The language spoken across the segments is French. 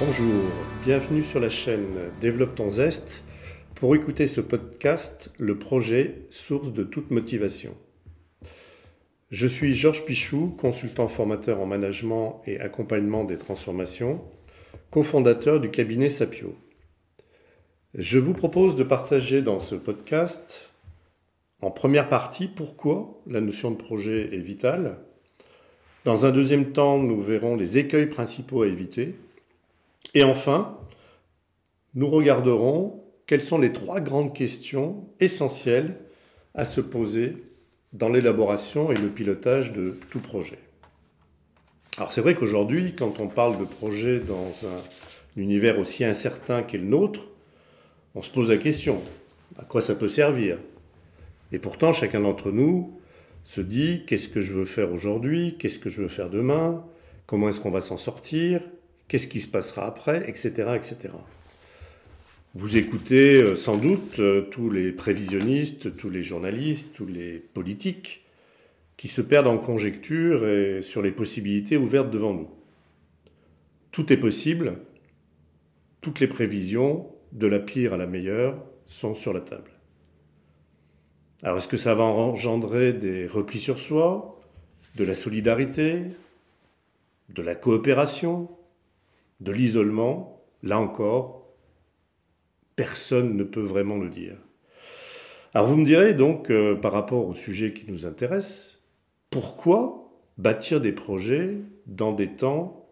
Bonjour, bienvenue sur la chaîne Développe ton zeste pour écouter ce podcast, le projet source de toute motivation. Je suis Georges Pichou, consultant formateur en management et accompagnement des transformations, cofondateur du cabinet Sapio. Je vous propose de partager dans ce podcast, en première partie, pourquoi la notion de projet est vitale. Dans un deuxième temps, nous verrons les écueils principaux à éviter et enfin, nous regarderons quelles sont les trois grandes questions essentielles à se poser dans l'élaboration et le pilotage de tout projet. Alors c'est vrai qu'aujourd'hui, quand on parle de projet dans un univers aussi incertain qu'est le nôtre, on se pose la question, à quoi ça peut servir? Et pourtant, chacun d'entre nous se dit, qu'est-ce que je veux faire aujourd'hui? Qu'est-ce que je veux faire demain? Comment est-ce qu'on va s'en sortir? Qu'est-ce qui se passera après, etc. etc. Vous écoutez euh, sans doute euh, tous les prévisionnistes, tous les journalistes, tous les politiques qui se perdent en conjectures et sur les possibilités ouvertes devant nous. Tout est possible, toutes les prévisions, de la pire à la meilleure, sont sur la table. Alors est-ce que ça va engendrer des replis sur soi, de la solidarité, de la coopération, de l'isolement, là encore, personne ne peut vraiment le dire. Alors vous me direz donc, euh, par rapport au sujet qui nous intéresse, pourquoi bâtir des projets dans des temps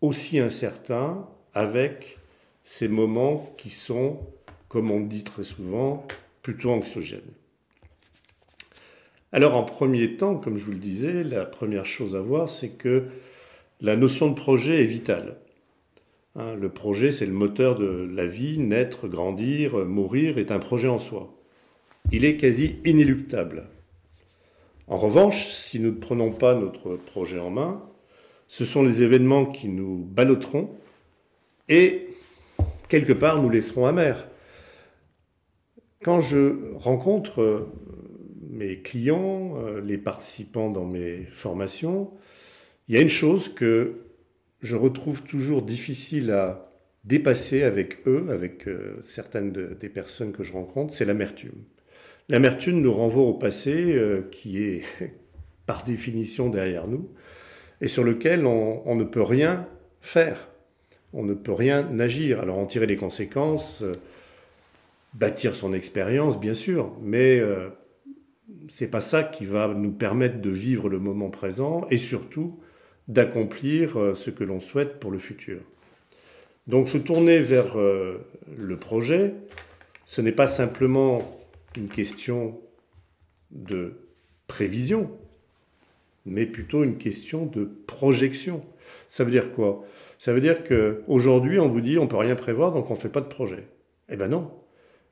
aussi incertains avec ces moments qui sont, comme on dit très souvent, plutôt anxiogènes? Alors en premier temps, comme je vous le disais, la première chose à voir, c'est que la notion de projet est vitale. Hein, le projet, c'est le moteur de la vie. Naître, grandir, mourir est un projet en soi. Il est quasi inéluctable. En revanche, si nous ne prenons pas notre projet en main, ce sont les événements qui nous ballotteront et, quelque part, nous laisseront amers. Quand je rencontre mes clients, euh, les participants dans mes formations, il y a une chose que je retrouve toujours difficile à dépasser avec eux, avec euh, certaines des personnes que je rencontre, c'est l'amertume. L'amertume nous renvoie au passé euh, qui est par définition derrière nous et sur lequel on, ne peut rien faire. On ne peut rien agir. Alors en tirer les conséquences, euh, bâtir son expérience, bien sûr, mais c'est pas ça qui va nous permettre de vivre le moment présent et surtout d'accomplir euh, ce que l'on souhaite pour le futur. Donc se tourner vers euh, le projet, ce n'est pas simplement une question de prévision, mais plutôt une question de projection. Ça veut dire quoi? Ça veut dire qu'aujourd'hui, on vous dit on peut rien prévoir, donc on ne fait pas de projet. Eh bien non.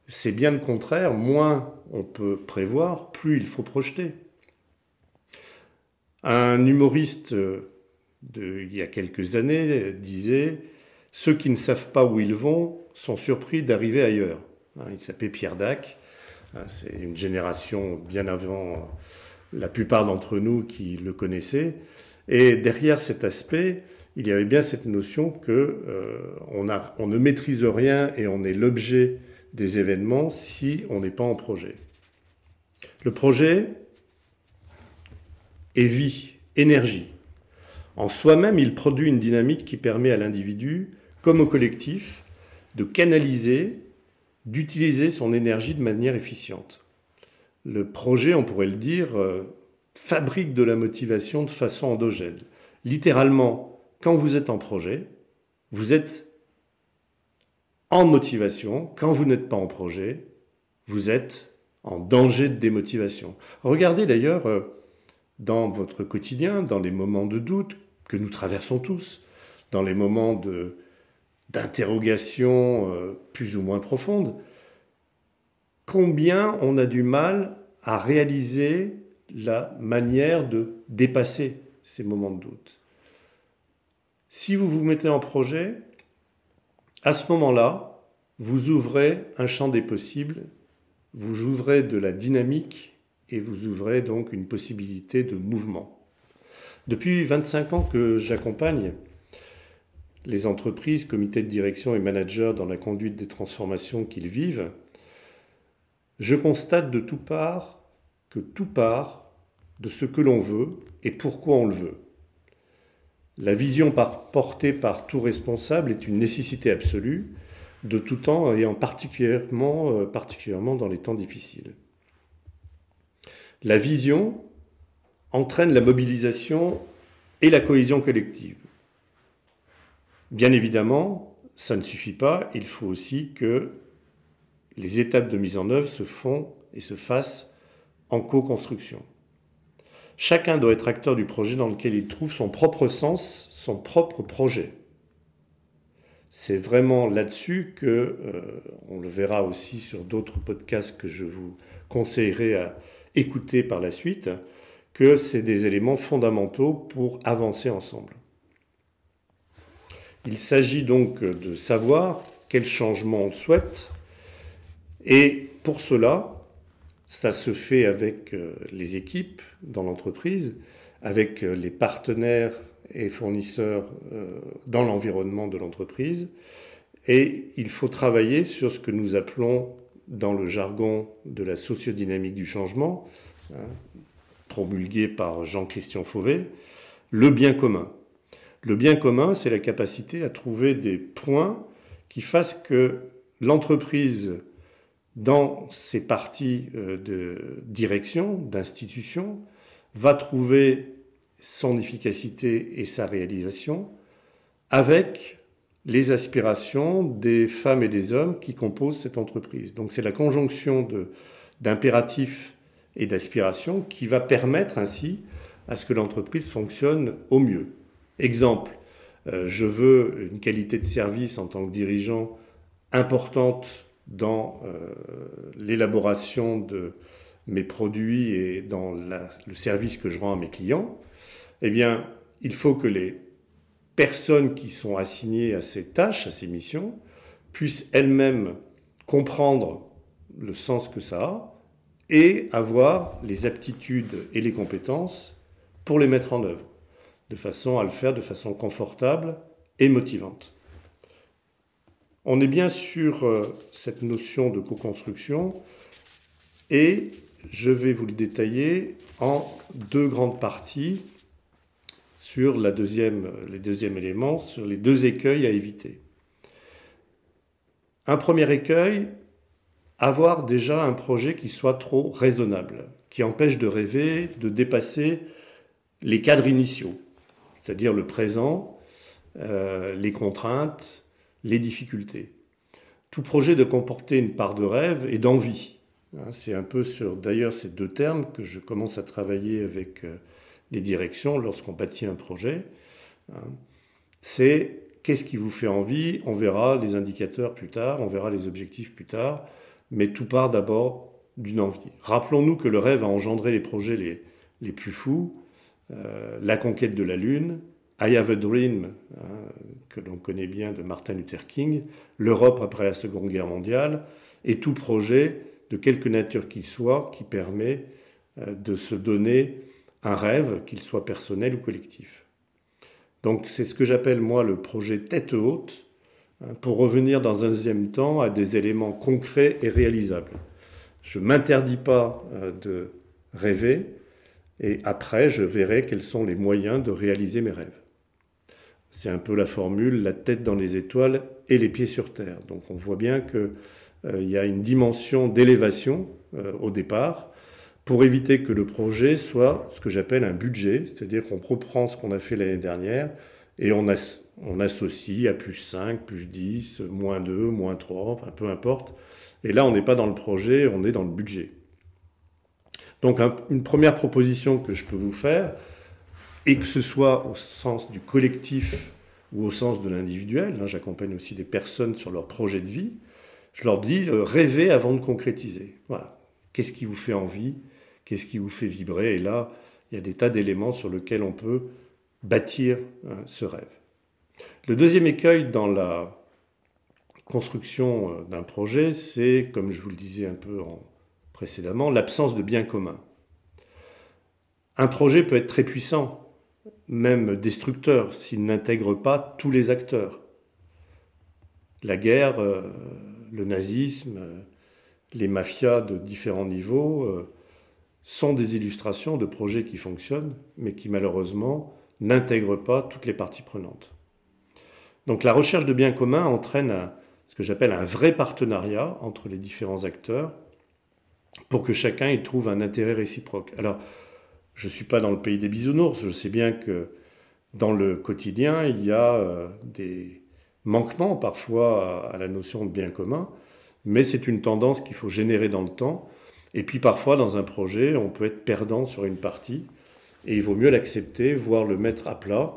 C'est bien le contraire. Moins on peut prévoir, plus il faut projeter. Un humoriste euh, il y a quelques années disait Ceux qui ne savent pas où ils vont sont surpris d'arriver ailleurs. Hein, il s'appelait Pierre Dac. Hein, c'est une génération bien avant la plupart d'entre nous qui le connaissaient. Et derrière cet aspect, il y avait bien cette notion que euh, on, on ne maîtrise rien et on est l'objet des événements si on n'est pas en projet. Le projet est vie, énergie. En soi-même, il produit une dynamique qui permet à l'individu, comme au collectif, de canaliser, d'utiliser son énergie de manière efficiente. Le projet, on pourrait le dire, euh, fabrique de la motivation de façon endogène. Littéralement, quand vous êtes en projet, vous êtes en motivation. Quand vous n'êtes pas en projet, vous êtes en danger de démotivation. Regardez d'ailleurs euh, dans votre quotidien, dans les moments de doute, que nous traversons tous, dans les moments d'interrogation euh, plus ou moins profonde, combien on a du mal à réaliser la manière de dépasser ces moments de doute. Si vous vous mettez en projet, à ce moment-là, vous ouvrez un champ des possibles, vous ouvrez de la dynamique et vous ouvrez donc une possibilité de mouvement. Depuis 25 ans que j'accompagne les entreprises, comités de direction et managers dans la conduite des transformations qu'ils vivent, je constate de tout part que tout part de ce que l'on veut et pourquoi on le veut. La vision portée par tout responsable est une nécessité absolue de tout temps et en particulièrement, euh, particulièrement dans les temps difficiles. La vision entraîne la mobilisation et la cohésion collective. Bien évidemment, ça ne suffit pas, il faut aussi que les étapes de mise en œuvre se font et se fassent en co-construction. Chacun doit être acteur du projet dans lequel il trouve son propre sens, son propre projet. C'est vraiment là-dessus que, euh, on le verra aussi sur d'autres podcasts que je vous conseillerais à écouter par la suite, que c'est des éléments fondamentaux pour avancer ensemble. Il s'agit donc de savoir quel changement on souhaite, et pour cela, ça se fait avec euh, les équipes dans l'entreprise, avec euh, les partenaires et fournisseurs euh, dans l'environnement de l'entreprise. Et il faut travailler sur ce que nous appelons dans le jargon de la sociodynamique du changement, hein, promulgué par Jean-Christian Fauvet, le bien commun. Le bien commun, c'est la capacité à trouver des points qui fassent que l'entreprise dans ces parties euh, de direction, d'institution, va trouver son efficacité et sa réalisation avec les aspirations des femmes et des hommes qui composent cette entreprise. Donc c'est la conjonction d'impératifs et d'aspirations qui va permettre ainsi à ce que l'entreprise fonctionne au mieux. Exemple, euh, je veux une qualité de service en tant que dirigeant importante dans euh, l'élaboration de mes produits et dans le service que je rends à mes clients, eh bien, il faut que les personnes qui sont assignées à ces tâches, à ces missions, puissent elles-mêmes comprendre le sens que ça a et avoir les aptitudes et les compétences pour les mettre en œuvre, de façon à le faire de façon confortable et motivante. On est bien sur euh, cette notion de co-construction et je vais vous le détailler en deux grandes parties sur la deuxième, les sur les deux écueils à éviter. Un premier écueil, avoir déjà un projet qui soit trop raisonnable, qui empêche de rêver, de dépasser les cadres initiaux, c'est-à-dire le présent, euh, les contraintes, les difficultés. Tout projet doit comporter une part de rêve et d'envie. Hein, c'est un peu sur d'ailleurs ces deux termes que je commence à travailler avec euh, les directions lorsqu'on bâtit un projet. Hein. C'est qu'est-ce qui vous fait envie On verra les indicateurs plus tard, on verra les objectifs plus tard, mais tout part d'abord d'une envie. Rappelons-nous que le rêve a engendré les projets les, les plus fous, euh, la conquête de la Lune, I Have a Dream, hein, que l'on connaît bien de Martin Luther King, l'Europe après la Seconde Guerre mondiale, et tout projet, de quelque nature qu'il soit, qui permet euh, de se donner un rêve, qu'il soit personnel ou collectif. Donc c'est ce que j'appelle moi le projet tête haute, hein, pour revenir dans un deuxième temps à des éléments concrets et réalisables. Je ne m'interdis pas euh, de rêver, et après je verrai quels sont les moyens de réaliser mes rêves. C'est un peu la formule, la tête dans les étoiles et les pieds sur terre. Donc on voit bien qu'il euh, y a une dimension d'élévation euh, au départ pour éviter que le projet soit ce que j'appelle un budget, c'est-à-dire qu'on reprend ce qu'on a fait l'année dernière et on, associe à plus 5, plus 10, moins 2, moins 3, peu importe. Et là, on n'est pas dans le projet, on est dans le budget. Donc une première proposition que je peux vous faire, et que ce soit au sens du collectif ou au sens de l'individuel, hein, j'accompagne aussi des personnes sur leur projet de vie, je leur dis euh, rêvez avant de concrétiser. Qu'est-ce qui vous fait envie Qu'est-ce qui vous fait vibrer Et là, il y a des tas d'éléments sur lesquels on peut bâtir hein, ce rêve. Le deuxième écueil dans la construction euh, d'un projet, c'est, comme je vous le disais un peu précédemment, l'absence de bien commun. Un projet peut être très puissant, même destructeur s'il n'intègre pas tous les acteurs. La guerre, euh, le nazisme, euh, les mafias de différents niveaux euh, sont des illustrations de projets qui fonctionnent, mais qui malheureusement n'intègrent pas toutes les parties prenantes. Donc la recherche de biens communs entraîne ce que j'appelle un vrai partenariat entre les différents acteurs pour que chacun y trouve un intérêt réciproque. Alors, je ne suis pas dans le pays des bisounours, je sais bien que dans le quotidien, il y a euh, des manquements parfois à, la notion de bien commun, mais c'est une tendance qu'il faut générer dans le temps. Et puis parfois, dans un projet, on peut être perdant sur une partie, et il vaut mieux l'accepter, voire le mettre à plat.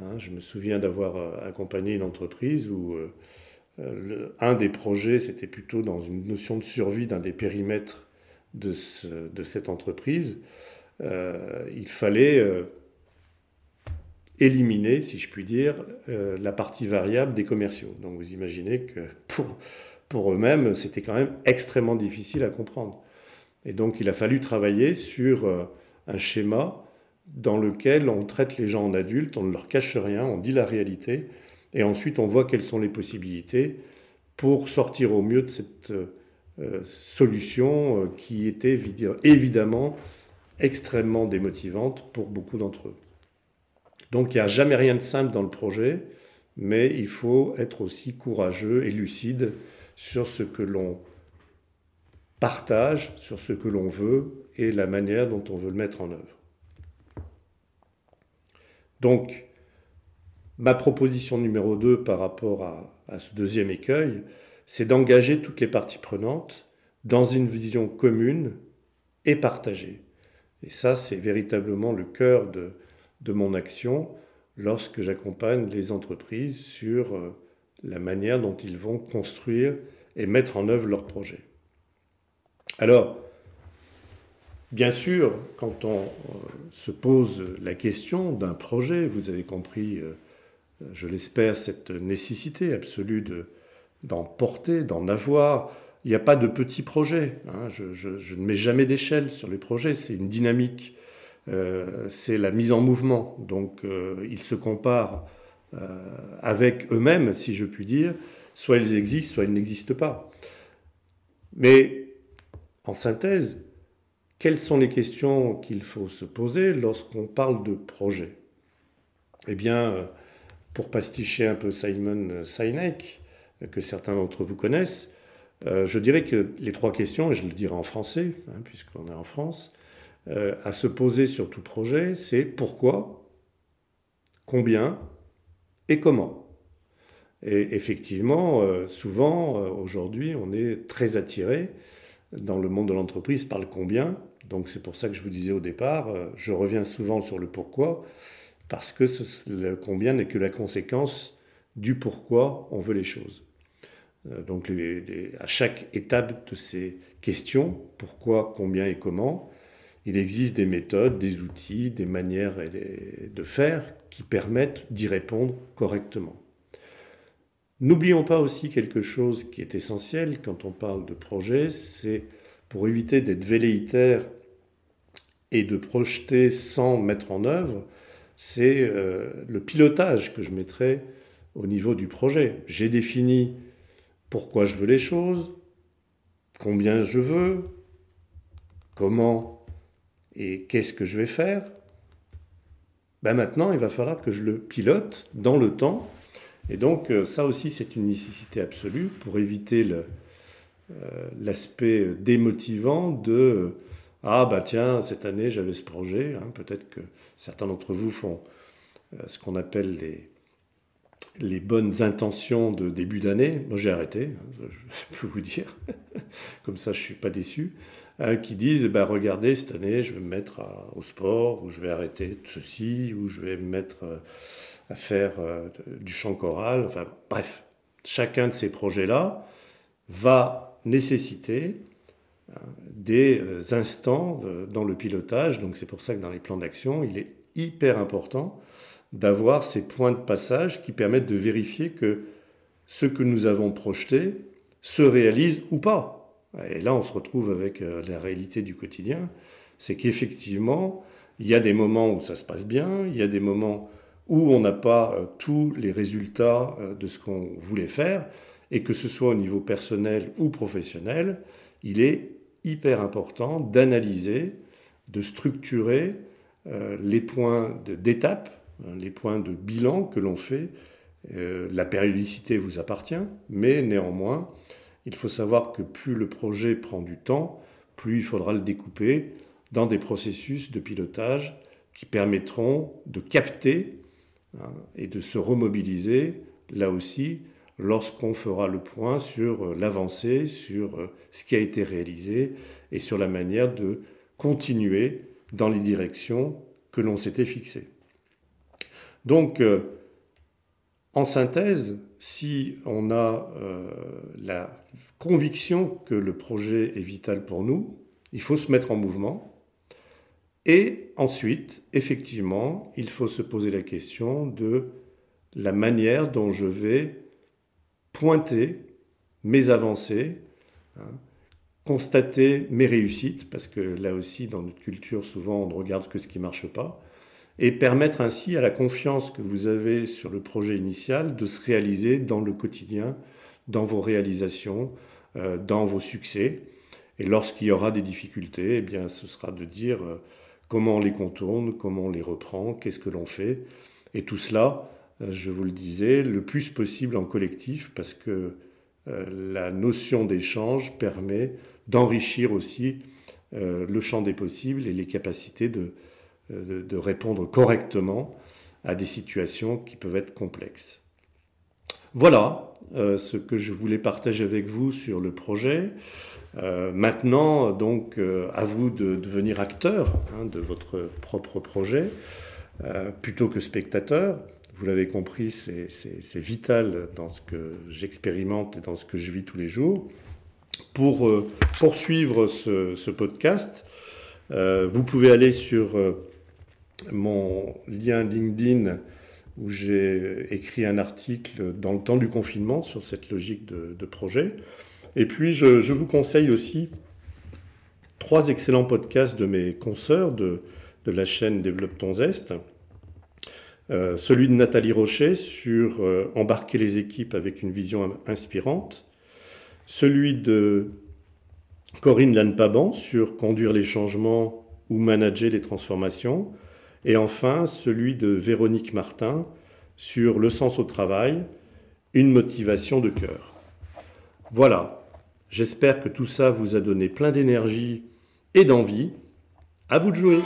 Hein, je me souviens d'avoir euh, accompagné une entreprise où euh, un des projets, c'était plutôt dans une notion de survie d'un des périmètres de, cette entreprise. Euh, il fallait euh, éliminer, si je puis dire, euh, la partie variable des commerciaux. Donc vous imaginez que pour eux-mêmes, c'était quand même extrêmement difficile à comprendre. Et donc il a fallu travailler sur un schéma dans lequel on traite les gens en adultes, on ne leur cache rien, on dit la réalité, et ensuite on voit quelles sont les possibilités pour sortir au mieux de cette solution qui était évidemment extrêmement démotivante pour beaucoup d'entre eux. Donc il n'y a jamais rien de simple dans le projet, mais il faut être aussi courageux et lucide sur ce que l'on partage, sur ce que l'on veut et la manière dont on veut le mettre en œuvre. Donc, ma proposition numéro 2 par rapport à, ce deuxième écueil, c'est d'engager toutes les parties prenantes dans une vision commune et partagée. Et ça, c'est véritablement le cœur de, mon action lorsque j'accompagne les entreprises sur euh, la manière dont ils vont construire et mettre en œuvre leurs projets. Alors, bien sûr, quand on euh, se pose la question d'un projet, vous avez compris, euh, je l'espère, cette nécessité absolue d'en porter, d'en avoir, il n'y a pas de petits projets. Hein. Je, ne mets jamais d'échelle sur les projets. C'est une dynamique. Euh, c'est la mise en mouvement. Donc, ils se comparent avec eux-mêmes, si je puis dire. Soit ils existent, soit ils n'existent pas. Mais, en synthèse, quelles sont les questions qu'il faut se poser lorsqu'on parle de projet? Eh bien, pour pasticher un peu Simon Sinek, que certains d'entre vous connaissent, euh, je dirais que les trois questions, et je le dirai en français, hein, puisqu'on est en France, euh, à se poser sur tout projet, c'est pourquoi, combien et comment. Et effectivement, euh, souvent, aujourd'hui, on est très attiré dans le monde de l'entreprise par le combien. Donc c'est pour ça que je vous disais au départ, je reviens souvent sur le pourquoi, parce que le combien n'est que la conséquence du pourquoi on veut les choses. Euh, donc à chaque étape de ces questions, pourquoi, combien et comment, il existe des méthodes, des outils, des manières de faire qui permettent d'y répondre correctement. N'oublions pas aussi quelque chose qui est essentiel quand on parle de projet, c'est pour éviter d'être velléitaire et de projeter sans mettre en œuvre, c'est euh, le pilotage que je mettrai au niveau du projet. J'ai défini pourquoi je veux les choses, combien je veux, comment et qu'est-ce que je vais faire. Ben maintenant, il va falloir que je le pilote dans le temps. Et donc, euh, ça aussi, c'est une nécessité absolue pour éviter euh, l'aspect démotivant de Ah, bah tiens, cette année, j'avais ce projet. Hein, peut-être que certains d'entre vous font euh, ce qu'on appelle les, bonnes intentions de début d'année, moi j'ai arrêté, hein, je peux vous dire, comme ça je ne suis pas déçu, qui disent bah, regardez, cette année je vais me mettre au sport, ou je vais arrêter ceci, ou je vais me mettre euh, à faire euh, du chant choral, enfin bref, chacun de ces projets-là va nécessiter hein, des euh, instants dans le pilotage, donc c'est pour ça que dans les plans d'action, il est hyper important d'avoir ces points de passage qui permettent de vérifier que ce que nous avons projeté se réalise ou pas. Et là, on se retrouve avec euh, la réalité du quotidien, c'est qu'effectivement, Il y a des moments où ça se passe bien, il y a des moments où on n'a pas euh, tous les résultats euh, de ce qu'on voulait faire, et que ce soit au niveau personnel ou professionnel, il est hyper important d'analyser, de structurer euh, les points d'étape, hein, les points de bilan que l'on fait. la périodicité vous appartient, mais néanmoins, il faut savoir que plus le projet prend du temps, plus il faudra le découper dans des processus de pilotage qui permettront de capter hein, et de se remobiliser, là aussi, lorsqu'on fera le point sur euh, l'avancée, sur euh, ce qui a été réalisé et sur la manière de continuer dans les directions que l'on s'était fixées. Donc, euh, en synthèse, si on a la conviction que le projet est vital pour nous, il faut se mettre en mouvement, et ensuite, effectivement, il faut se poser la question de la manière dont je vais pointer mes avancées, hein, constater mes réussites, parce que là aussi, dans notre culture, souvent, on ne regarde que ce qui ne marche pas, et permettre ainsi à la confiance que vous avez sur le projet initial de se réaliser dans le quotidien, dans vos réalisations, euh, dans vos succès. Et lorsqu'il y aura des difficultés, eh bien, ce sera de dire... Euh, comment on les contourne, comment on les reprend, qu'est-ce que l'on fait. Et tout cela, euh, je vous le disais, le plus possible en collectif, parce que euh, la notion d'échange permet d'enrichir aussi euh, le champ des possibles et les capacités de, de, répondre correctement à des situations qui peuvent être complexes. Voilà ce que je voulais partager avec vous sur le projet. Euh, maintenant, donc, euh, à vous de devenir acteur hein, de votre propre projet, euh, plutôt que spectateur. Vous l'avez compris, c'est vital dans ce que j'expérimente et dans ce que je vis tous les jours. Pour poursuivre ce podcast, vous pouvez aller sur mon lien LinkedIn où j'ai écrit un article dans le temps du confinement sur cette logique de, de projet. Et puis, je, vous conseille aussi trois excellents podcasts de mes consoeurs de, la chaîne Développe ton Zest. Euh, celui de Nathalie Rocher sur euh, embarquer les équipes avec une vision inspirante. Celui de Corinne Lanpaban sur conduire les changements ou manager les transformations. Et enfin, celui de Véronique Martin sur le sens au travail, une motivation de cœur. Voilà, j'espère que tout ça vous a donné plein d'énergie et d'envie. À vous de jouer